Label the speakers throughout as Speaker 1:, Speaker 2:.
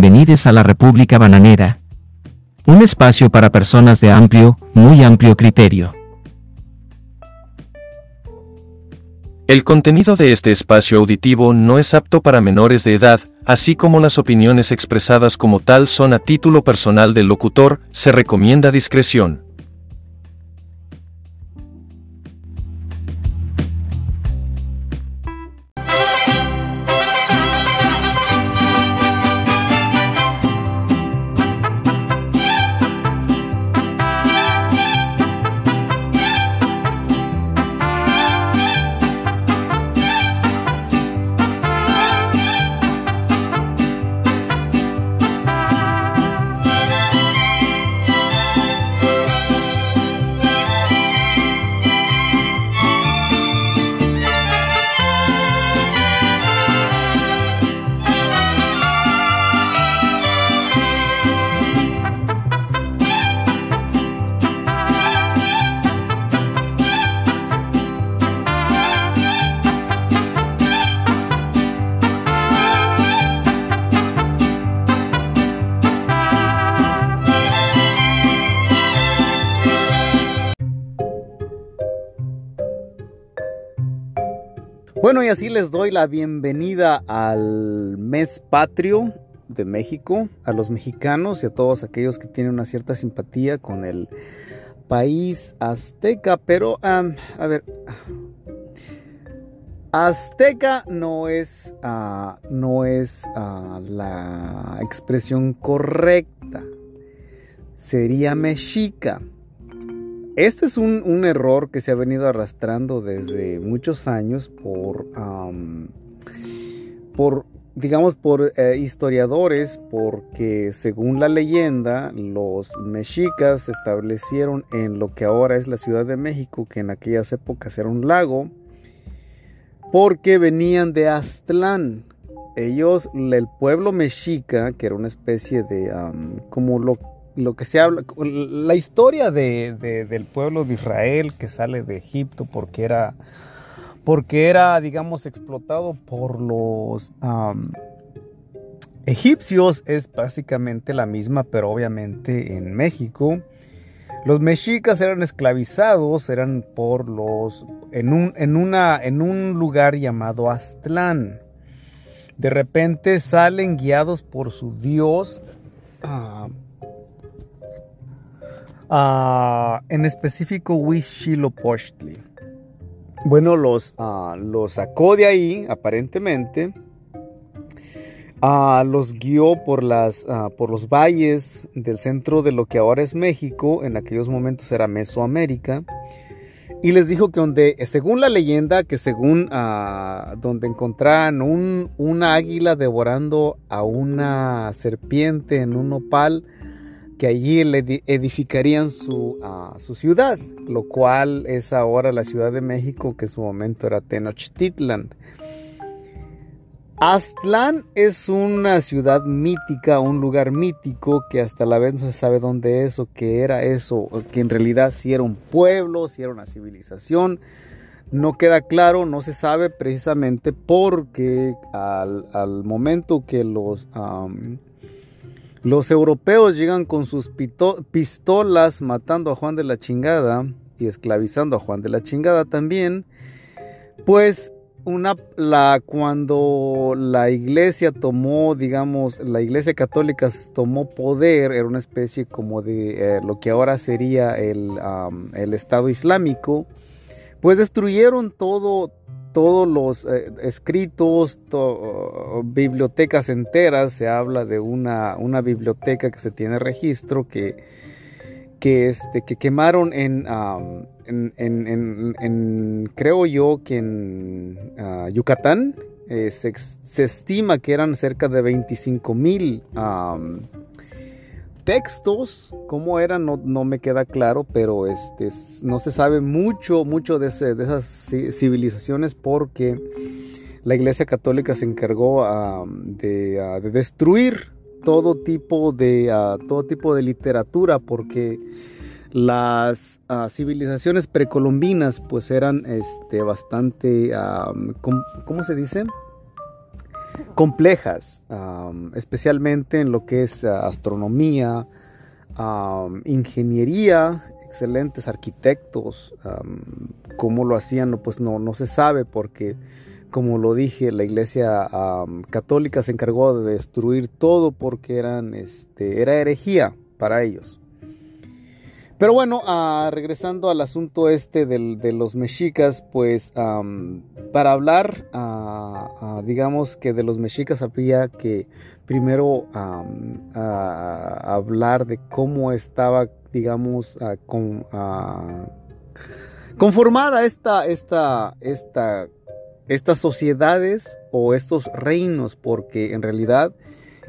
Speaker 1: bienvenidos a la República Bananera. Un espacio para personas de amplio, muy amplio criterio.
Speaker 2: El contenido de este espacio auditivo no es apto para menores de edad, así como las opiniones expresadas como tal son a título personal del locutor, se recomienda discreción.
Speaker 3: Bueno, y así les doy la bienvenida al mes patrio de México, a los mexicanos y a todos aquellos que tienen una cierta simpatía con el país azteca. Pero, a ver, azteca no es, ah, no es ah, la expresión correcta. Sería mexica. Este es un, error que se ha venido arrastrando desde muchos años por, por digamos, por eh, historiadores, porque según la leyenda, los mexicas se establecieron en lo que ahora es la Ciudad de México, que en aquellas épocas era un lago, porque venían de Aztlán. Ellos, el pueblo mexica, que era una especie de, como lo lo que se habla, la historia del pueblo de Israel que sale de Egipto porque era, porque era digamos, explotado por los egipcios es básicamente la misma, pero obviamente en México. Los mexicas eran esclavizados, eran por los, en un, en una, en un lugar llamado Aztlán. De repente salen guiados por su dios, Ah, en específico Huitzilopochtli. Bueno, los, uh, los sacó de ahí, aparentemente. Uh, los guió por, las, por los valles del centro de lo que ahora es México, en aquellos momentos era Mesoamérica. Y les dijo que donde, según la leyenda, que según donde encontraran un, una águila devorando a una serpiente en un opal, que allí le edificarían su, su, ciudad, lo cual es ahora la Ciudad de México, que en su momento era Tenochtitlan. Aztlán es una ciudad mítica, un lugar mítico que hasta la vez no se sabe dónde es o qué era eso, que en realidad si era un pueblo, si era una civilización. No queda claro, no se sabe precisamente porque al, al momento que los los europeos llegan con sus pistolas matando a Juan de la chingada y esclavizando a Juan de la chingada también. Pues una, cuando la iglesia tomó, digamos, la iglesia católica tomó poder, era una especie como de eh, lo que ahora sería el, el Estado Islámico, pues destruyeron todo, todos los eh, escritos, bibliotecas enteras, se habla de una, biblioteca que se tiene registro que, que, este, que quemaron en, creo yo que en ah, Yucatán, eh, se, estima que eran cerca de 25 mil textos, cómo eran, no, me queda claro, pero este, no se sabe mucho, mucho de, esas civilizaciones porque la Iglesia Católica se encargó de, destruir todo tipo de, todo tipo de literatura porque las civilizaciones precolombinas pues eran este, bastante, ¿cómo, se dice? Complejas, especialmente en lo que es ah, astronomía, ingeniería, excelentes arquitectos. ¿Cómo lo hacían? Pues no, no se sabe porque, como lo dije, la iglesia católica se encargó de destruir todo porque eran, este, era herejía para ellos. Pero bueno, ah, regresando al asunto este de los mexicas, pues para hablar, ah, ah, digamos que de los mexicas había que primero hablar de cómo estaba, digamos, con, conformada esta, esta, esta, estas sociedades o estos reinos, porque en realidad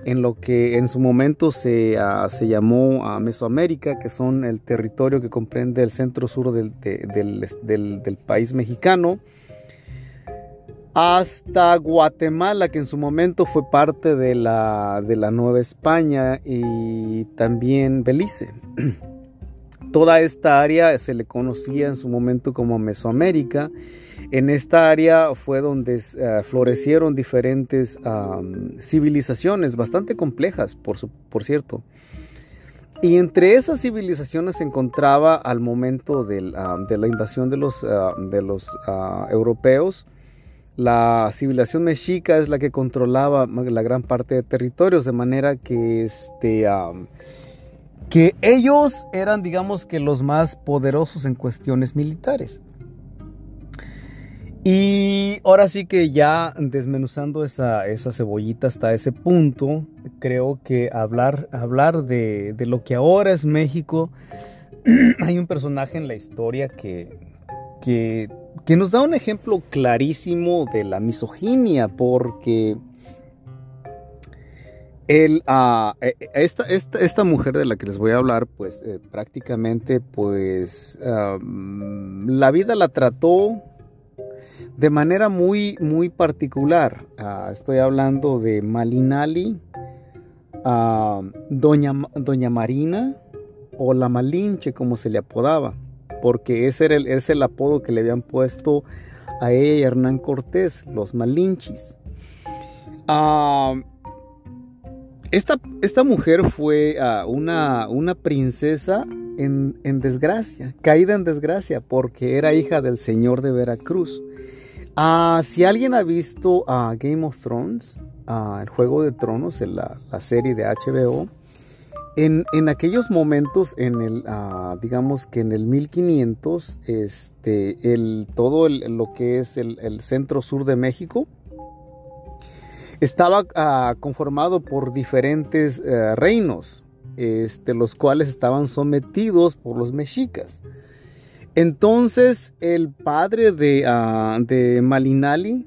Speaker 3: en lo que en su momento se, ah, se llamó a Mesoamérica, que son el territorio que comprende el centro sur del, del, país mexicano, hasta Guatemala, que en su momento fue parte de la, de la Nueva España, y también Belice. Toda esta área se le conocía en su momento como Mesoamérica en esta área fue donde eh, florecieron diferentes civilizaciones bastante complejas, por, por, cierto. Y entre esas civilizaciones se encontraba al momento de la invasión de los, ah, de los ah, europeos, la civilización mexica es la que controlaba la gran parte de territorios, de manera que, este, que ellos eran, digamos que, los más poderosos en cuestiones militares. Y ahora sí que ya desmenuzando esa, cebollita hasta ese punto, creo que hablar, hablar de, lo que ahora es México, hay un personaje en la historia que, que, nos da un ejemplo clarísimo de la misoginia, porque el, ah, e, e, esta, esta, mujer de la que les voy a hablar, pues eh, prácticamente, pues la vida la trató de manera muy, muy particular. Ah, estoy hablando de Malinali, ah, Doña, Doña Marina o la Malinche, como se le apodaba, porque ese era el, es el apodo que le habían puesto a ella y a Hernán Cortés, los Malinchis. Ah, esta, esta, mujer fue una, una, princesa en, en, desgracia, caída en desgracia, porque era hija del señor de Veracruz. Ah, si alguien ha visto a Game of Thrones, el Juego de Tronos, en la, serie de HBO, en, aquellos momentos, en el, digamos que en el 1500, este, el, todo lo que es el, centro sur de México, estaba conformado por diferentes eh, reinos, este, los cuales estaban sometidos por los mexicas. Entonces el padre de, ah, Malinali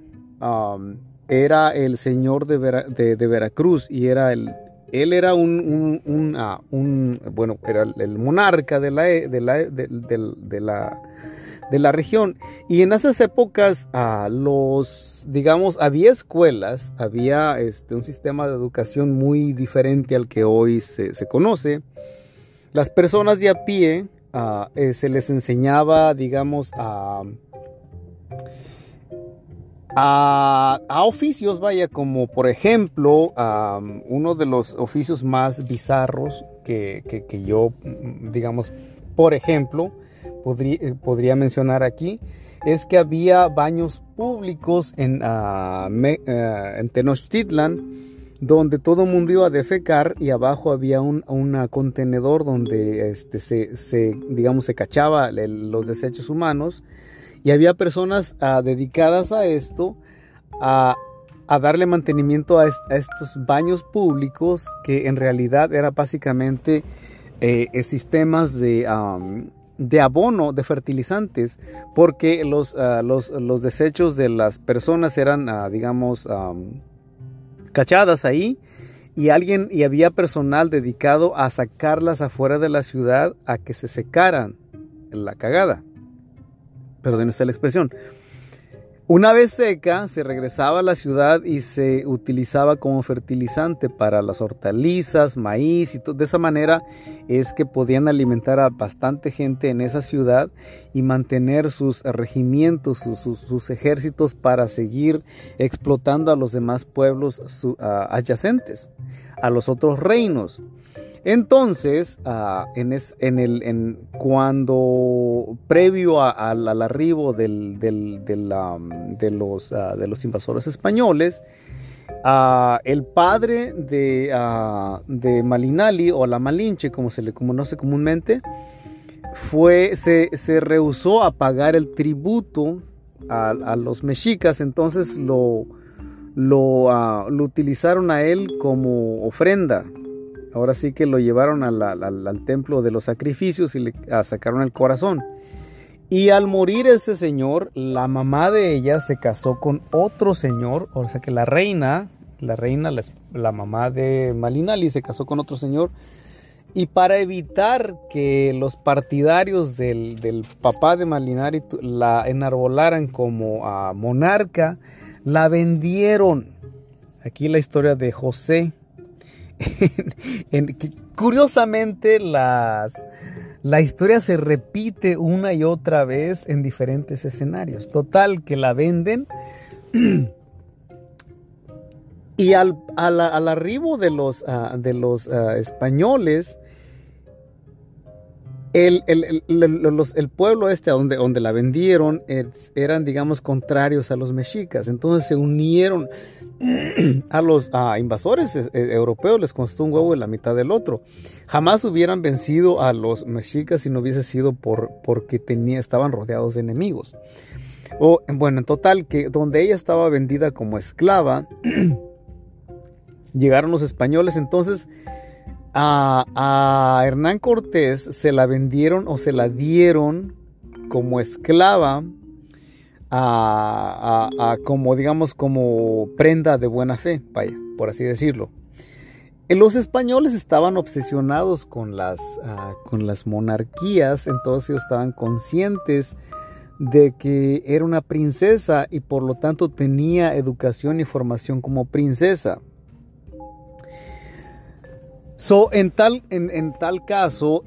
Speaker 3: era el señor de, Veracruz y era el, él era un, ah, bueno, era el monarca de la, de la, de, la, región. Y en esas épocas, ah, los, digamos, había escuelas, había este, un sistema de educación muy diferente al que hoy se, se conoce. Las personas de a pie eh, se les enseñaba, digamos, a, a, oficios, vaya, como por ejemplo, uno de los oficios más bizarros que, yo, digamos, por ejemplo, podría, eh, podría, mencionar aquí, es que había baños públicos en, uh, en Tenochtitlan donde todo el mundo iba a defecar y abajo había un contenedor donde este, se, digamos, se cachaba los desechos humanos. Y había personas ah, dedicadas a esto, a, darle mantenimiento a, estos baños públicos que en realidad era básicamente eh, sistemas de, de abono, de fertilizantes, porque los, ah, los, los, desechos de las personas eran, ah, digamos, cachadas ahí y alguien y había personal dedicado a sacarlas afuera de la ciudad a que se secaran la cagada. Perdón esta la expresión. Una vez seca, se regresaba a la ciudad y se utilizaba como fertilizante para las hortalizas, maíz y todo. De esa manera es que podían alimentar a bastante gente en esa ciudad y mantener sus regimientos, sus, ejércitos para seguir explotando a los demás pueblos adyacentes, a los otros reinos. Entonces, ah, en, el, cuando previo al arribo de, los, ah, de los invasores españoles, ah, el padre de, Malinali o la Malinche, como se le conoce comúnmente, fue, se, rehusó a pagar el tributo a, los mexicas, entonces lo, lo utilizaron a él como ofrenda Ahora sí que lo llevaron al, templo de los sacrificios y le sacaron el corazón. Y al morir ese señor, la mamá de ella se casó con otro señor, o sea que la reina, la reina, la, mamá de Malinali se casó con otro señor. Y para evitar que los partidarios del, papá de Malinali la enarbolaran como a monarca, la vendieron. Aquí la historia de José, curiosamente la historia se repite una y otra vez en diferentes escenarios. Total, que la venden. y al, arribo de los, ah, de los ah, españoles, el, el, pueblo este donde, donde la vendieron eran, digamos, contrarios a los mexicas. Entonces se unieron a los invasores eh, europeos, les costó un huevo en la mitad del otro. Jamás hubieran vencido a los mexicas si no hubiese sido por, porque tenía, estaban rodeados de enemigos. O, bueno, en total, que donde ella estaba vendida como esclava, llegaron los españoles, entonces a, Hernán Cortés se la vendieron o se la dieron como esclava a, como digamos como prenda de buena fe, vaya, por así decirlo. Los españoles estaban obsesionados con las, ah, con las monarquías, entonces ellos estaban conscientes de que era una princesa y por lo tanto tenía educación y formación como princesa. So, en tal, en, tal caso,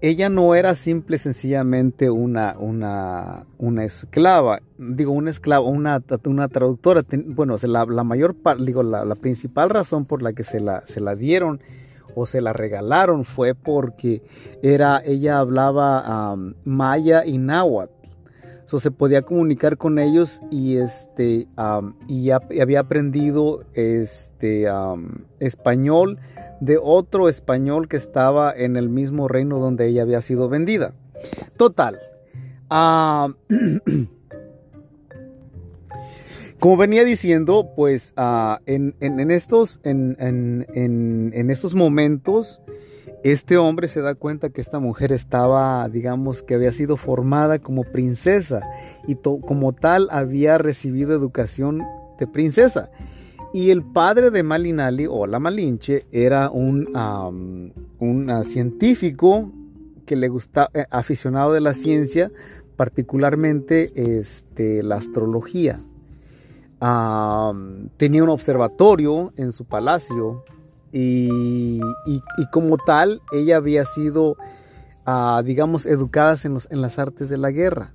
Speaker 3: ella no era simple sencillamente una, una, una esclava, digo, una esclava, una, una traductora. Bueno, la, la mayor digo, la, principal razón por la que se la, se la dieron o se la regalaron fue porque era, ella hablaba maya y náhuatl. Se podía comunicar con ellos y este y, había aprendido este español de otro español que estaba en el mismo reino donde ella había sido vendida. Total. Como venía diciendo, pues ah, en, estos, en, estos momentos, este hombre se da cuenta que esta mujer estaba, digamos, que había sido formada como princesa y como tal había recibido educación de princesa. Y el padre de Malinali, o la Malinche, era un, un científico que le gustaba, eh, aficionado de la ciencia, particularmente este, la astrología. tenía un observatorio en su palacio y, como tal ella había sido, ah, digamos, educada en, en las artes de la guerra.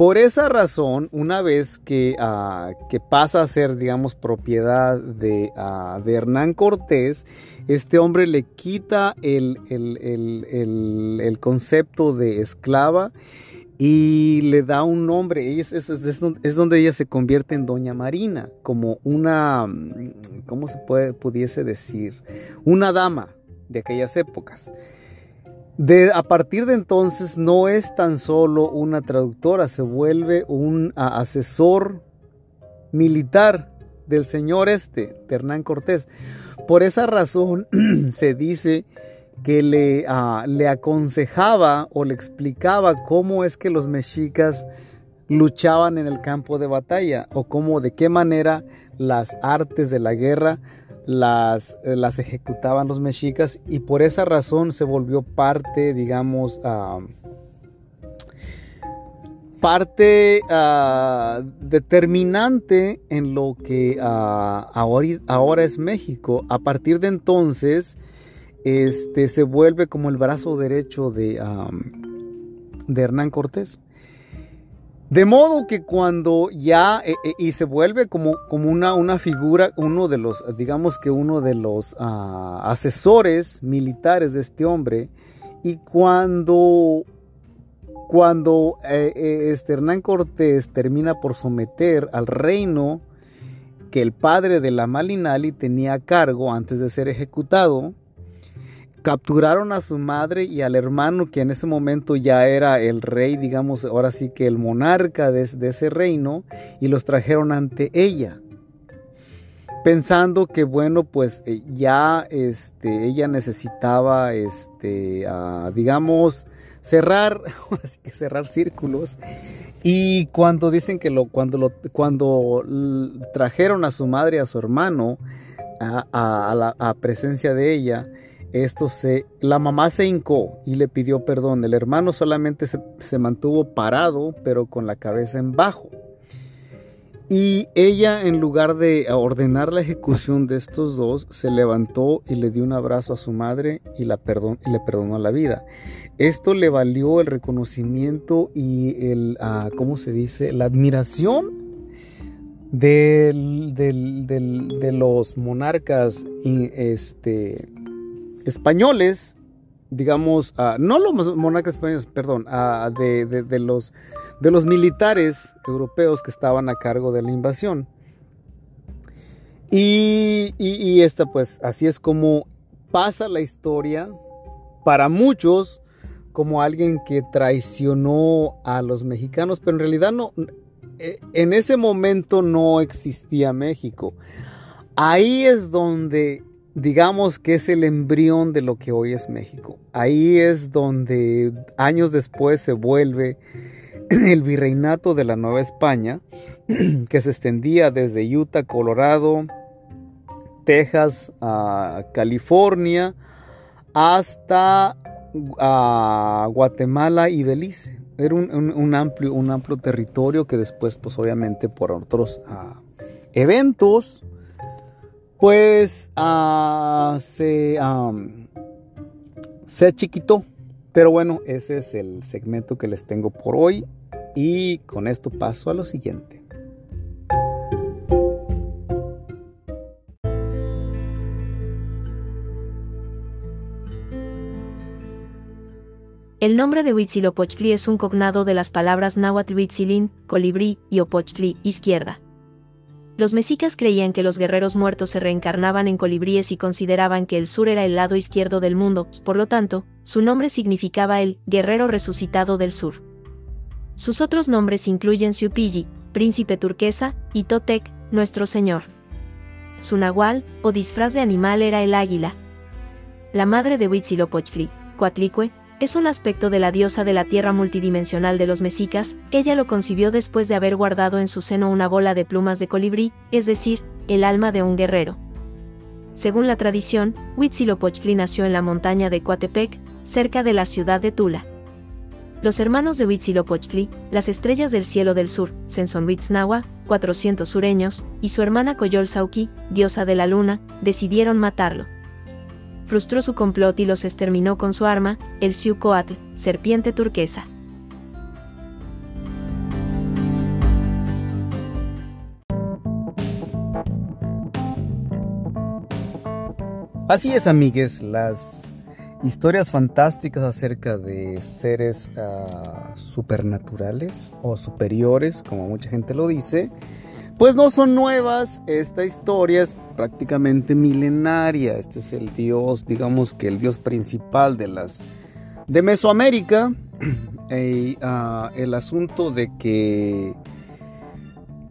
Speaker 3: Por esa razón, una vez que, ah, pasa a ser, digamos, propiedad de, ah, de Hernán Cortés, este hombre le quita el, concepto de esclava y le da un nombre. Es, es, donde ella se convierte en Doña Marina, como una, ¿cómo se puede, pudiese decir? Una dama de aquellas épocas a partir de entonces no es tan solo una traductora, se vuelve un asesor militar del señor este, de Hernán Cortés. Por esa razón se dice que le, le aconsejaba o le explicaba cómo es que los mexicas luchaban en el campo de batalla o cómo, de qué manera las artes de la guerra las, eh, las ejecutaban los mexicas y por esa razón se volvió parte, digamos, parte ah, determinante en lo que ah, ahora, es México. A partir de entonces, este, se vuelve como el brazo derecho de, de Hernán Cortés. De modo que cuando ya, eh, eh, y se vuelve como, como una, una, figura, uno de los, digamos que uno de los ah, asesores militares de este hombre, y cuando, cuando eh, este Hernán Cortés termina por someter al reino que el padre de la Malinali tenía a cargo antes de ser ejecutado, capturaron a su madre y al hermano que en ese momento ya era el rey, digamos, ahora sí que el monarca de, ese reino, y los trajeron ante ella. Pensando que bueno, pues eh, ya este, ella necesitaba, este, digamos, cerrar, cerrar círculos. Y cuando dicen que lo, cuando, lo, cuando trajeron a su madre y a su hermano a, la a presencia de ella, esto se, la mamá se hincó y le pidió perdón. El hermano solamente se, mantuvo parado, pero con la cabeza en bajo. Y ella, en lugar de ordenar la ejecución de estos dos, se levantó y le dio un abrazo a su madre y, la y le perdonó la vida. Esto le valió el reconocimiento y el, ah, ¿cómo se dice? La admiración de los monarcas este, españoles, digamos, no los monarcas españoles, perdón, de, los, de los militares europeos que estaban a cargo de la invasión. Y, esta pues así es como pasa la historia para muchos como alguien que traicionó a los mexicanos, pero en realidad no, eh, en ese momento no existía México. Ahí es donde digamos que es el embrión de lo que hoy es México. Ahí es donde años después se vuelve el virreinato de la Nueva España, que se extendía desde Utah, Colorado, Texas, a California, hasta Guatemala y Belice. Era un, amplio, un amplio territorio que después, pues obviamente por otros ah, eventos, pues uh, se, chiquitó. Pero bueno, ese es el segmento que les tengo por hoy y con esto paso a lo siguiente.
Speaker 4: El nombre de Huitzilopochtli es un cognado de las palabras náhuatl Huitzilín, colibrí, y Opochtli, izquierda. Los mexicas creían que los guerreros muertos se reencarnaban en colibríes y consideraban que el sur era el lado izquierdo del mundo, por lo tanto, su nombre significaba el guerrero resucitado del sur. Sus otros nombres incluyen Siupilli, príncipe turquesa, y Totec, nuestro señor. Su nahual, o disfraz de animal era el águila. La madre de Huitzilopochtli, Coatlicue, es un aspecto de la diosa de la tierra multidimensional de los mexicas, ella lo concibió después de haber guardado en su seno una bola de plumas de colibrí, es decir, el alma de un guerrero. Según la tradición, Huitzilopochtli nació en la montaña de Coatepec, cerca de la ciudad de Tula. Los hermanos de Huitzilopochtli, las estrellas del cielo del sur, Sensonhuitznahua, 400 sureños, y su hermana Coyol Sauki, diosa de la luna, decidieron matarlo frustró su complot y los exterminó con su arma, el Siucoatl, serpiente turquesa.
Speaker 3: Así es, amigues, las historias fantásticas acerca de seres ah, supernaturales o superiores, como mucha gente lo dice, pues no son nuevas, esta historia es prácticamente milenaria, este es el dios, digamos que el dios principal de las de Mesoamérica, ah, el asunto de que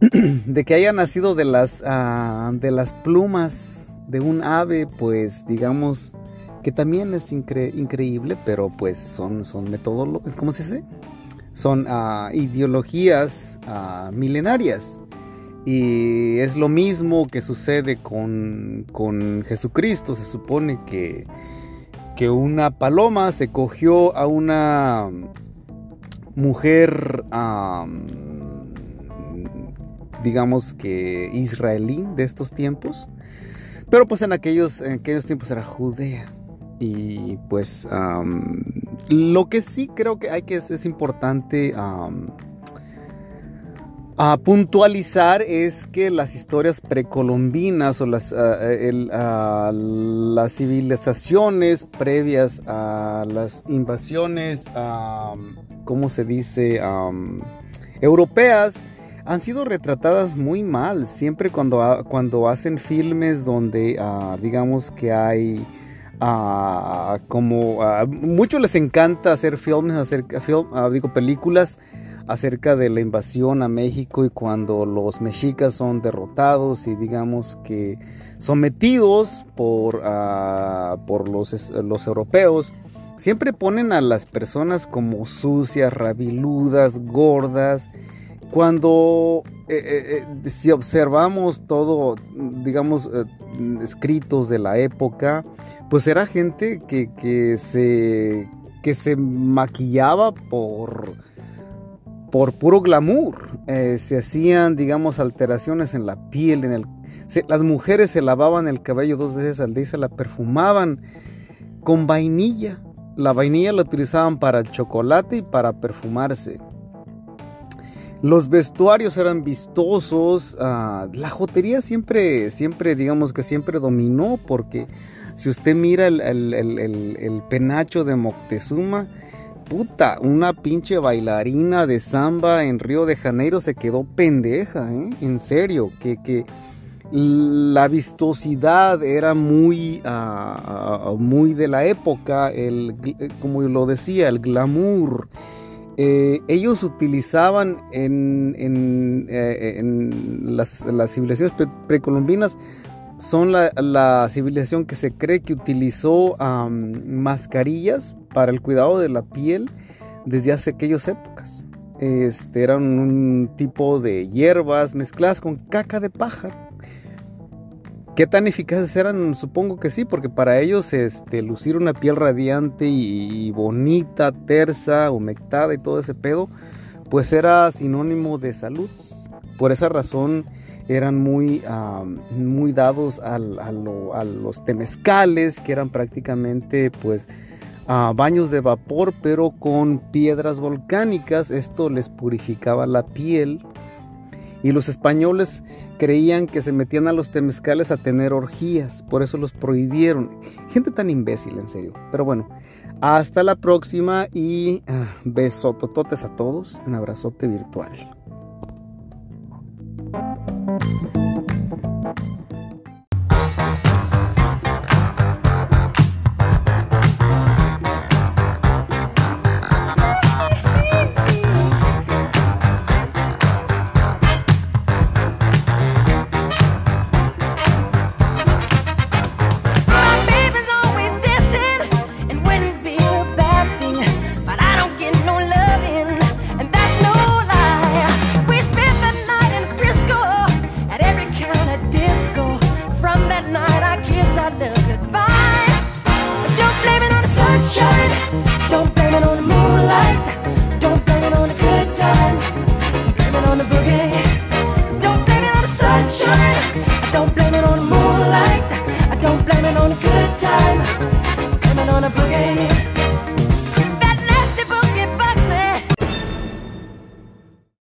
Speaker 3: de que haya nacido de las ah, de las plumas de un ave, pues digamos que también es increíble, pero pues son son metodologías, ¿cómo se dice? Son ah, ideologías milenarias. Y es lo mismo que sucede con, Jesucristo. Se supone que, que, una paloma se cogió a una mujer, digamos que israelí de estos tiempos. Pero pues en aquellos, en aquellos tiempos era Judea. Y pues lo que sí creo que hay que es importante a puntualizar es que las historias precolombinas o las, las civilizaciones previas a las invasiones, ¿cómo se dice?, europeas, han sido retratadas muy mal. Siempre cuando, cuando hacen filmes donde, ah, digamos que hay... Como a muchos les encanta hacer filmes, hacer film, digo películas acerca de la invasión a México y cuando los mexicas son derrotados y digamos que sometidos por, ah, por los, los europeos, siempre ponen a las personas como sucias, rabiludas, gordas. Cuando eh, eh, eh, si observamos todo, digamos, escritos de la época, pues era gente que, que, se, que se maquillaba por por puro glamour. Eh, se hacían, digamos, alteraciones en la piel, en el... las mujeres se lavaban el cabello dos veces al día y se la perfumaban con vainilla. La vainilla la utilizaban para el chocolate y para perfumarse. Los vestuarios eran vistosos. Ah, la jotería siempre, siempre, digamos que siempre dominó porque si usted mira el, el penacho de Moctezuma, puta, una pinche bailarina de samba en Río de Janeiro se quedó pendeja, ¿eh? En serio, que, que la vistosidad era muy, ah, ah, muy de la época, el, como lo decía, el glamour. Eh, ellos utilizaban en, en, eh, las, civilizaciones precolombinas son la, civilización que se cree que utilizó mascarillas para el cuidado de la piel desde hace aquellas épocas. Este, eran un tipo de hierbas mezcladas con caca de pájaro. ¿Qué tan eficaces eran? Supongo que sí, porque para ellos este, lucir una piel radiante y bonita, tersa, humectada y todo ese pedo, pues era sinónimo de salud. Por esa razón eran muy, muy dados a, los temescales, que eran prácticamente pues baños de vapor, pero con piedras volcánicas. Esto les purificaba la piel. Y los españoles creían que se metían a los temescales a tener orgías, por eso los prohibieron. Gente tan imbécil, en serio. Pero bueno, hasta la próxima y uh, besotototes a todos. Un abrazote virtual.